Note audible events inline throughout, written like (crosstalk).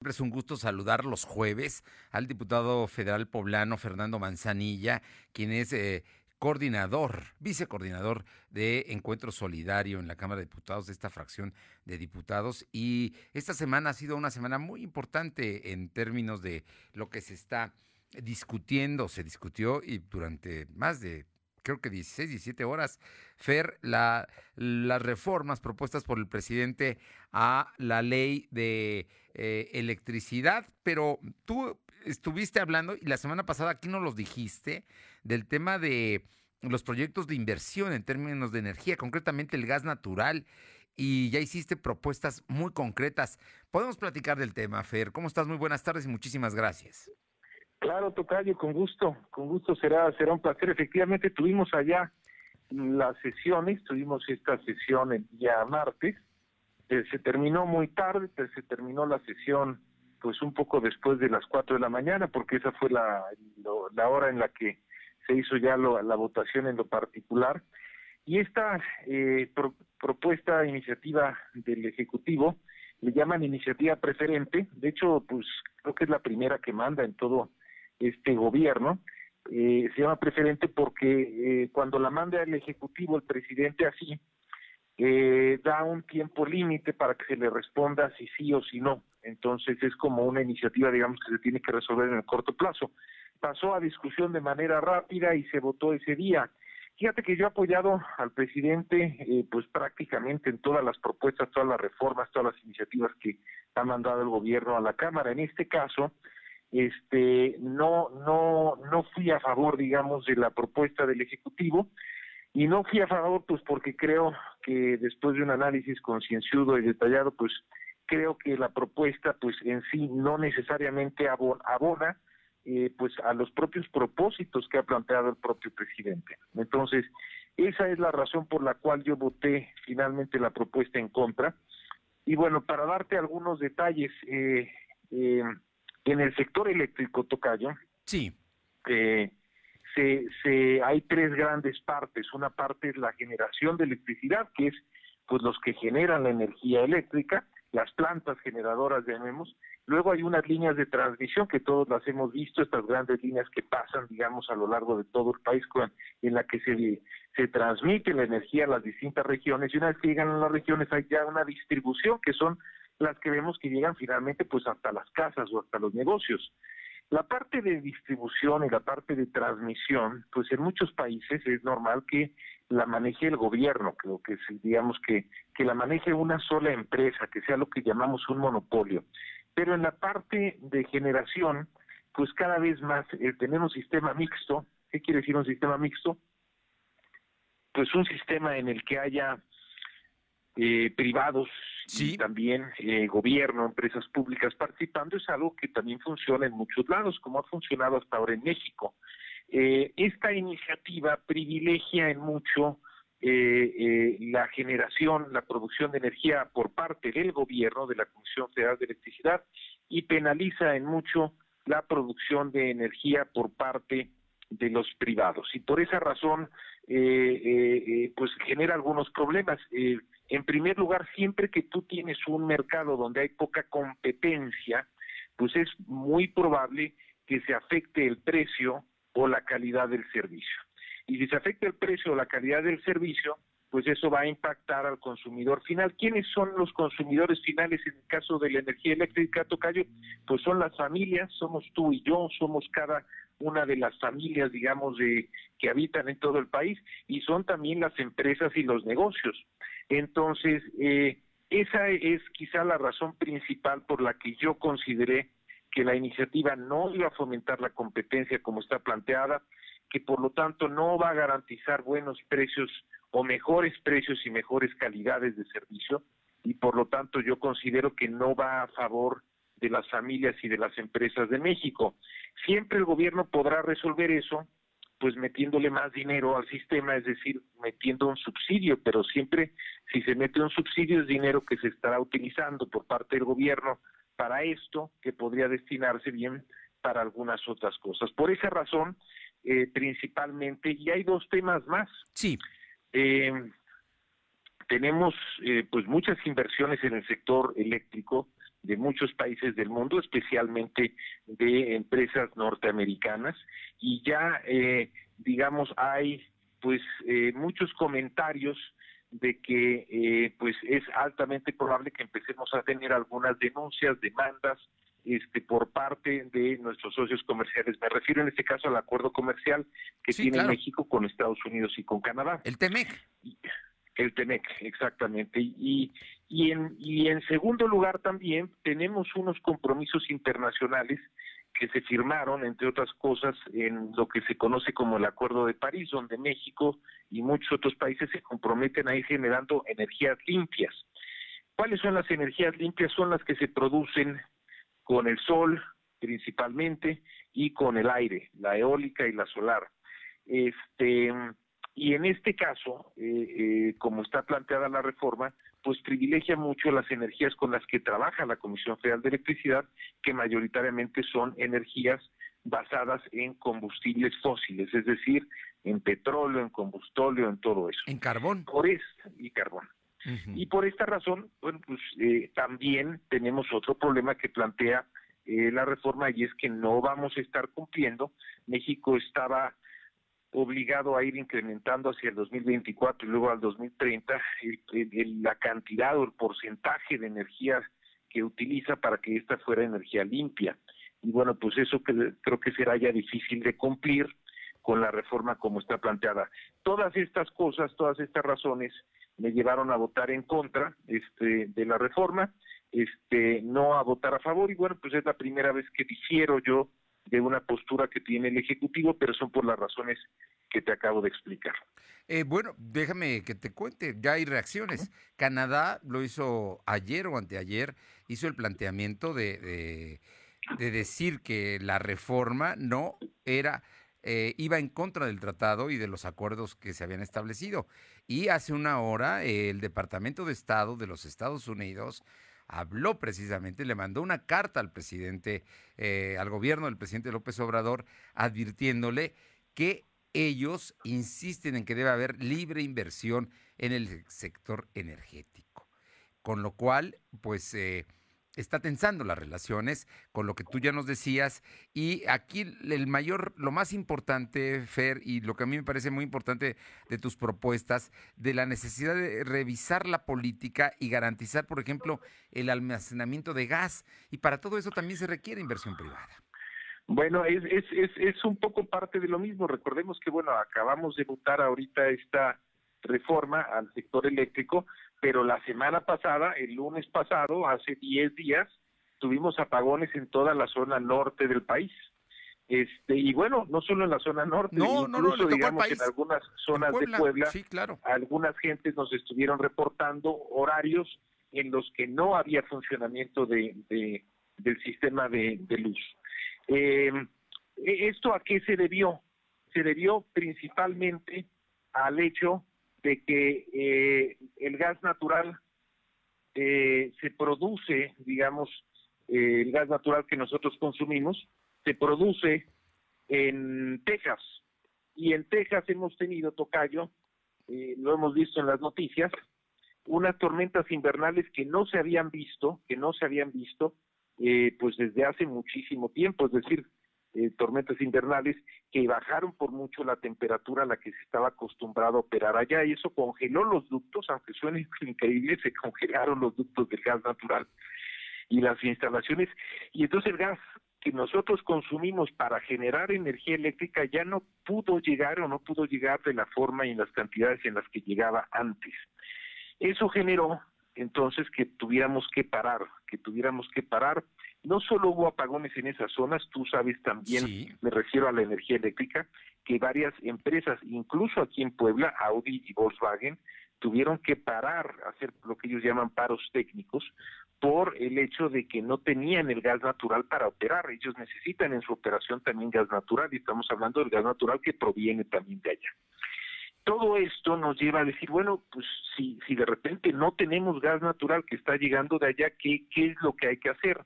Siempre es un gusto saludar los jueves al diputado federal poblano Fernando Manzanilla, quien es eh, coordinador, vicecoordinador de Encuentro Solidario en la Cámara de Diputados de esta fracción de diputados. Y esta semana ha sido una semana muy importante en términos de lo que se está discutiendo, se discutió y durante más de creo que 16, 17 horas, Fer, la, las reformas propuestas por el presidente a la ley de eh, electricidad, pero tú estuviste hablando y la semana pasada aquí no los dijiste del tema de los proyectos de inversión en términos de energía, concretamente el gas natural, y ya hiciste propuestas muy concretas. Podemos platicar del tema, Fer. ¿Cómo estás? Muy buenas tardes y muchísimas gracias. Claro, Tocayo, con gusto, con gusto será, será un placer. Efectivamente, tuvimos allá las sesiones, tuvimos esta sesión el día martes, eh, se terminó muy tarde, se terminó la sesión pues un poco después de las cuatro de la mañana, porque esa fue la, hora en la que se hizo ya la votación en lo particular. Y esta eh, propuesta, iniciativa del Ejecutivo, le llaman iniciativa preferente, de hecho, pues creo que es la primera que manda en todo este gobierno, eh, se llama preferente porque eh, cuando la manda el Ejecutivo, el presidente así, eh, da un tiempo límite para que se le responda si sí o si no. Entonces es como una iniciativa, digamos, que se tiene que resolver en el corto plazo. Pasó a discusión de manera rápida y se votó ese día. Fíjate que yo he apoyado al presidente, eh, pues prácticamente en todas las propuestas, todas las reformas, todas las iniciativas que ha mandado el gobierno a la Cámara. En este caso, este no no no fui a favor digamos de la propuesta del ejecutivo y no fui a favor pues porque creo que después de un análisis concienzudo y detallado pues creo que la propuesta pues en sí no necesariamente abona eh, pues a los propios propósitos que ha planteado el propio presidente entonces esa es la razón por la cual yo voté finalmente la propuesta en contra y bueno para darte algunos detalles eh, eh, en el sector eléctrico, Tocayo, sí. Eh, se, se, hay tres grandes partes. Una parte es la generación de electricidad, que es pues los que generan la energía eléctrica, las plantas generadoras, llamemos. Luego hay unas líneas de transmisión que todos las hemos visto, estas grandes líneas que pasan, digamos, a lo largo de todo el país, en la que se, se transmite la energía a las distintas regiones. Y una vez que llegan a las regiones hay ya una distribución, que son las que vemos que llegan finalmente pues hasta las casas o hasta los negocios. La parte de distribución y la parte de transmisión, pues en muchos países es normal que la maneje el gobierno, creo que digamos que, que la maneje una sola empresa, que sea lo que llamamos un monopolio. Pero en la parte de generación, pues cada vez más eh, tenemos sistema mixto. ¿Qué quiere decir un sistema mixto? Pues un sistema en el que haya eh, privados y también eh, gobierno, empresas públicas participando, es algo que también funciona en muchos lados, como ha funcionado hasta ahora en México. Eh, esta iniciativa privilegia en mucho la generación, la producción de energía por parte del gobierno, de la Comisión Federal de Electricidad, y penaliza en mucho la producción de energía por parte de los privados. Y por esa razón, pues genera algunos problemas. En primer lugar, siempre que tú tienes un mercado donde hay poca competencia, pues es muy probable que se afecte el precio o la calidad del servicio. Y si se afecta el precio o la calidad del servicio, pues eso va a impactar al consumidor final. ¿Quiénes son los consumidores finales en el caso de la energía eléctrica, Tocayo? Pues son las familias, somos tú y yo, somos cada una de las familias, digamos, de, que habitan en todo el país, y son también las empresas y los negocios. Entonces, eh, esa es quizá la razón principal por la que yo consideré que la iniciativa no iba a fomentar la competencia como está planteada, que por lo tanto no va a garantizar buenos precios o mejores precios y mejores calidades de servicio, y por lo tanto yo considero que no va a favor de las familias y de las empresas de México. Siempre el gobierno podrá resolver eso pues metiéndole más dinero al sistema, es decir, metiendo un subsidio, pero siempre si se mete un subsidio es dinero que se estará utilizando por parte del gobierno para esto, que podría destinarse bien para algunas otras cosas. Por esa razón, eh, principalmente, y hay dos temas más. Sí. Eh, tenemos eh, pues muchas inversiones en el sector eléctrico, de muchos países del mundo, especialmente de empresas norteamericanas, y ya, eh, digamos, hay pues eh, muchos comentarios de que eh, pues es altamente probable que empecemos a tener algunas denuncias, demandas este, por parte de nuestros socios comerciales. Me refiero en este caso al acuerdo comercial que tiene México con Estados Unidos y con Canadá. El TEMEC. El TEMEC, exactamente. Y, y, en, y en segundo lugar también tenemos unos compromisos internacionales que se firmaron, entre otras cosas, en lo que se conoce como el Acuerdo de París, donde México y muchos otros países se comprometen a ir generando energías limpias. ¿Cuáles son las energías limpias? Son las que se producen con el sol principalmente y con el aire, la eólica y la solar. Este, y en este caso, eh, eh, como está planteada la reforma, pues privilegia mucho las energías con las que trabaja la Comisión Federal de Electricidad, que mayoritariamente son energías basadas en combustibles fósiles, es decir, en petróleo, en combustóleo, en todo eso. En carbón. Por y carbón. Y por esta razón, bueno, pues eh, también tenemos otro problema que plantea la reforma y es que no vamos a estar cumpliendo. México estaba obligado a ir incrementando hacia el 2024 y luego al 2030 la cantidad o el porcentaje de energía que utiliza para que esta fuera energía limpia. Y bueno, pues eso creo que será ya difícil de cumplir con la reforma como está planteada. Todas estas cosas, todas estas razones me llevaron a votar en contra este, de la reforma, este, no a votar a favor y bueno, pues es la primera vez que difiero yo de una postura que tiene el Ejecutivo, pero son por las razones que te acabo de explicar. Eh, bueno, déjame que te cuente, ya hay reacciones. Canadá lo hizo ayer o anteayer, hizo el planteamiento de, de, decir que la reforma no era, eh, iba en contra del tratado y de los acuerdos que se habían establecido. Y hace una hora el Departamento de Estado de los Estados Unidos habló precisamente, le mandó una carta al presidente, eh, al gobierno del presidente López Obrador, advirtiéndole que ellos insisten en que debe haber libre inversión en el sector energético. Con lo cual, pues... Eh, está tensando las relaciones con lo que tú ya nos decías y aquí el mayor, lo más importante, Fer, y lo que a mí me parece muy importante de tus propuestas, de la necesidad de revisar la política y garantizar, por ejemplo, el almacenamiento de gas y para todo eso también se requiere inversión privada. Bueno, es, es, es, es un poco parte de lo mismo. Recordemos que, bueno, acabamos de votar ahorita esta reforma al sector eléctrico, pero la semana pasada, el lunes pasado, hace 10 días, tuvimos apagones en toda la zona norte del país. Este, y bueno, no solo en la zona norte, incluso digamos en algunas zonas de Puebla, sí, claro. algunas gentes nos estuvieron reportando horarios en los que no había funcionamiento de, del sistema de, luz. Eh, ¿Esto a qué se debió? Se debió principalmente al hecho de que eh, el gas natural eh, se produce, digamos, eh, el gas natural que nosotros consumimos, se produce en Texas. Y en Texas hemos tenido, Tocayo, lo hemos visto en las noticias, unas tormentas invernales que no se habían visto, que no se habían visto, pues desde hace muchísimo tiempo, es decir, eh, tormentas invernales que bajaron por mucho la temperatura a la que se estaba acostumbrado a operar allá y eso congeló los ductos, aunque suene (laughs) increíble, se congelaron los ductos del gas natural y las instalaciones y entonces el gas que nosotros consumimos para generar energía eléctrica ya no pudo llegar o no pudo llegar de la forma y en las cantidades en las que llegaba antes. Eso generó entonces que tuviéramos que parar, que tuviéramos que parar no solo hubo apagones en esas zonas, tú sabes también, me refiero a la energía eléctrica, que varias empresas, incluso aquí en Puebla, Audi y Volkswagen, tuvieron que parar, hacer lo que ellos llaman paros técnicos, por el hecho de que no tenían el gas natural para operar. Ellos necesitan en su operación también gas natural, y estamos hablando del gas natural que proviene también de allá. Todo esto nos lleva a decir, bueno, pues si, si de repente no tenemos gas natural que está llegando de allá, ¿qué, qué es lo que hay que hacer?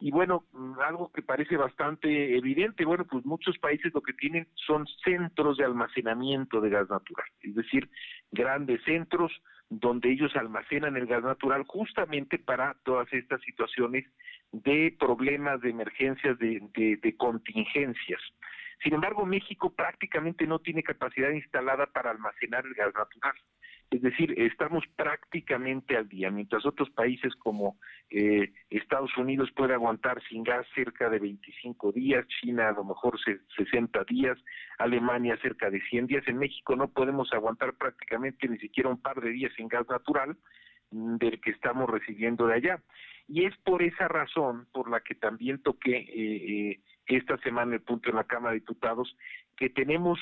Y bueno, mm, algo que parece bastante evidente, bueno, pues muchos países lo que tienen son centros de almacenamiento de gas natural, es decir, grandes centros donde ellos almacenan el gas natural justamente para todas estas situaciones de problemas, de emergencias, de, de contingencias. Sin embargo, México prácticamente no tiene capacidad instalada para almacenar el gas natural. Es decir, estamos prácticamente al día, mientras otros países como eh, Estados Unidos puede aguantar sin gas cerca de 25 días, China a lo mejor 60 días, Alemania cerca de 100 días, en México no podemos aguantar prácticamente ni siquiera un par de días sin gas natural del que estamos recibiendo de allá. Y es por esa razón por la que también toqué eh, eh, esta semana el punto en la Cámara de Diputados que tenemos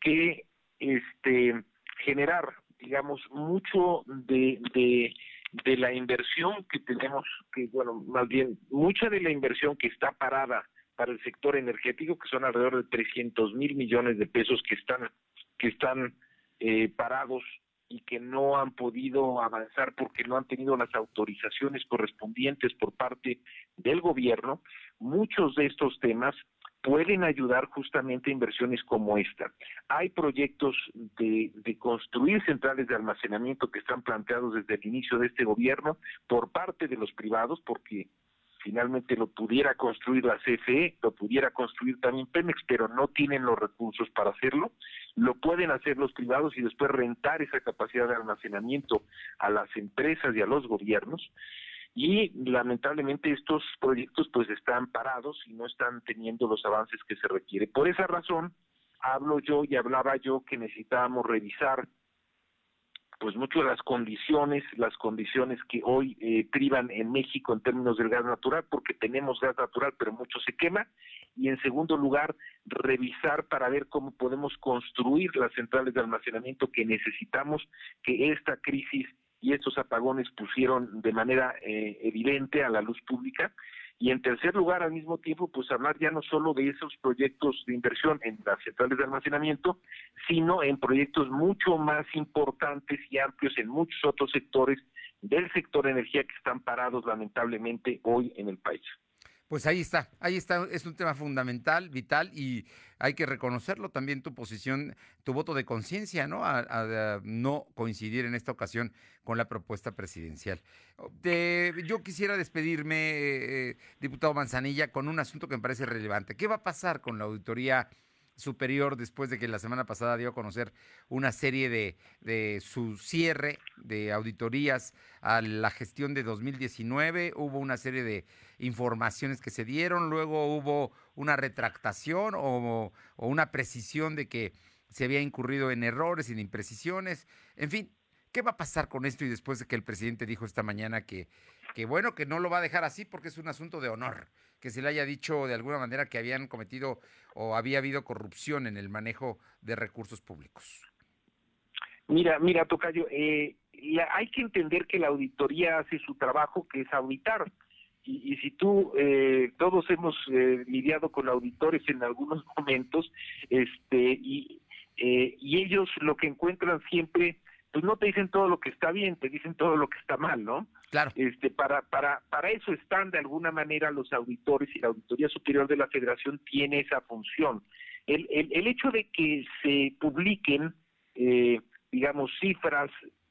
que este generar digamos, mucho de, de, la inversión que tenemos, que bueno, más bien, mucha de la inversión que está parada para el sector energético, que son alrededor de 300 mil millones de pesos que están, que están eh, parados y que no han podido avanzar porque no han tenido las autorizaciones correspondientes por parte del gobierno, muchos de estos temas pueden ayudar justamente a inversiones como esta. Hay proyectos de, construir centrales de almacenamiento que están planteados desde el inicio de este gobierno por parte de los privados, porque finalmente lo pudiera construir la CFE, lo pudiera construir también Pemex, pero no tienen los recursos para hacerlo. Lo pueden hacer los privados y después rentar esa capacidad de almacenamiento a las empresas y a los gobiernos y lamentablemente estos proyectos pues están parados y no están teniendo los avances que se requiere. Por esa razón hablo yo y hablaba yo que necesitábamos revisar pues mucho de las condiciones, las condiciones que hoy eh, privan en México en términos del gas natural, porque tenemos gas natural, pero mucho se quema, y en segundo lugar, revisar para ver cómo podemos construir las centrales de almacenamiento que necesitamos que esta crisis y estos apagones pusieron de manera eh, evidente a la luz pública. Y en tercer lugar, al mismo tiempo, pues hablar ya no solo de esos proyectos de inversión en las centrales de almacenamiento, sino en proyectos mucho más importantes y amplios en muchos otros sectores del sector energía que están parados lamentablemente hoy en el país. Pues ahí está, ahí está, es un tema fundamental, vital y hay que reconocerlo también tu posición, tu voto de conciencia, ¿no? A, no coincidir en esta ocasión con la propuesta presidencial. yo quisiera despedirme, eh, diputado Manzanilla, con un asunto que me parece relevante. ¿Qué va a pasar con la auditoría superior después de que la semana pasada dio a conocer una serie de, de, su cierre de auditorías a la gestión de 2019. Hubo una serie de informaciones que se dieron, luego hubo una retractación o, una precisión de que se había incurrido en errores, en imprecisiones. En fin, ¿qué va a pasar con esto y después de que el presidente dijo esta mañana que, que bueno, que no lo va a dejar así porque es un asunto de honor? que se le haya dicho de alguna manera que habían cometido o había habido corrupción en el manejo de recursos públicos. Mira, mira, Tocayo, eh, hay que entender que la auditoría hace su trabajo, que es auditar. Y, si tú, eh, todos hemos eh, lidiado con auditores en algunos (laughs) momentos, este, y, y ellos lo que encuentran siempre pues no te dicen todo lo que está bien, te dicen todo lo que está mal, ¿no? Claro. Este, para, para, para eso están de alguna manera los auditores y la Auditoría Superior de la Federación tiene esa función. El, el, el hecho de que se publiquen, eh, digamos, cifras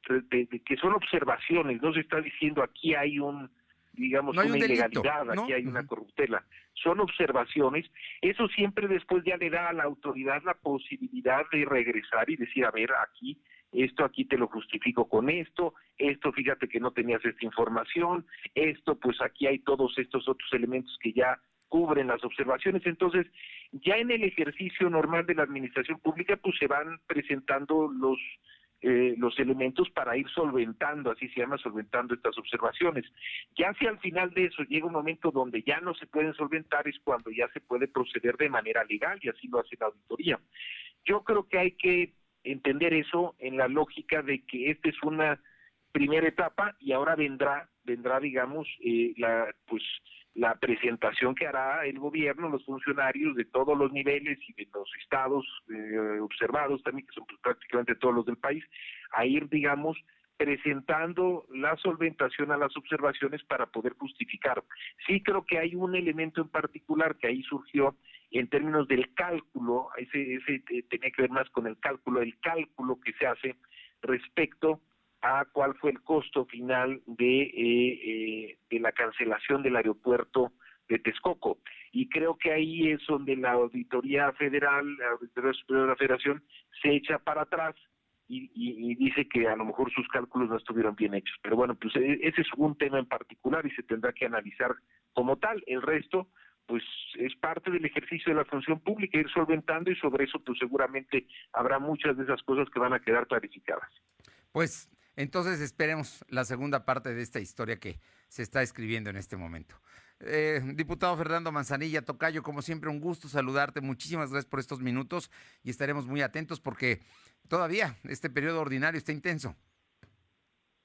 de, que son observaciones, no se está diciendo aquí hay un, digamos, una ilegalidad, aquí hay una corruptela. Son observaciones. Eso siempre después ya le da a la autoridad la posibilidad de regresar y decir, a ver, aquí esto aquí te lo justifico con esto, esto fíjate que no tenías esta información, esto pues aquí hay todos estos otros elementos que ya cubren las observaciones. Entonces, ya en el ejercicio normal de la administración pública, pues se van presentando los eh, los elementos para ir solventando, así se llama, solventando estas observaciones. Ya si al final de eso llega un momento donde ya no se pueden solventar, es cuando ya se puede proceder de manera legal y así lo hace la auditoría. Yo creo que hay que entender eso en la lógica de que esta es una primera etapa y ahora vendrá vendrá digamos eh, la pues la presentación que hará el gobierno los funcionarios de todos los niveles y de los estados eh, observados también que son pues, prácticamente todos los del país a ir digamos presentando la solventación a las observaciones para poder justificar. Sí creo que hay un elemento en particular que ahí surgió en términos del cálculo, ese, ese tenía que ver más con el cálculo, el cálculo que se hace respecto a cuál fue el costo final de, eh, eh, de la cancelación del aeropuerto de Texcoco. Y creo que ahí es donde la Auditoría Federal, la Auditoría Superior de la Federación, se echa para atrás y, dice que a lo mejor sus cálculos no estuvieron bien hechos. Pero bueno, pues e, ese es un tema en particular y se tendrá que analizar como tal. El resto, pues es parte del ejercicio de la función pública, ir solventando y sobre eso pues seguramente habrá muchas de esas cosas que van a quedar clarificadas. Pues entonces esperemos la segunda parte de esta historia que se está escribiendo en este momento. Eh, diputado Fernando Manzanilla, Tocayo, como siempre, un gusto saludarte. Muchísimas gracias por estos minutos y estaremos muy atentos porque todavía este periodo ordinario está intenso.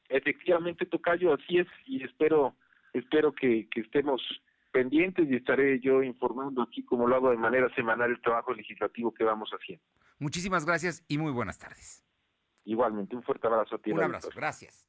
Efectivamente, Tocayo, así es y espero, espero que, que estemos pendientes y estaré yo informando aquí, como lo hago de manera semanal, el trabajo legislativo que vamos haciendo. Muchísimas gracias y muy buenas tardes. Igualmente, un fuerte abrazo a ti. Un abrazo, gracias.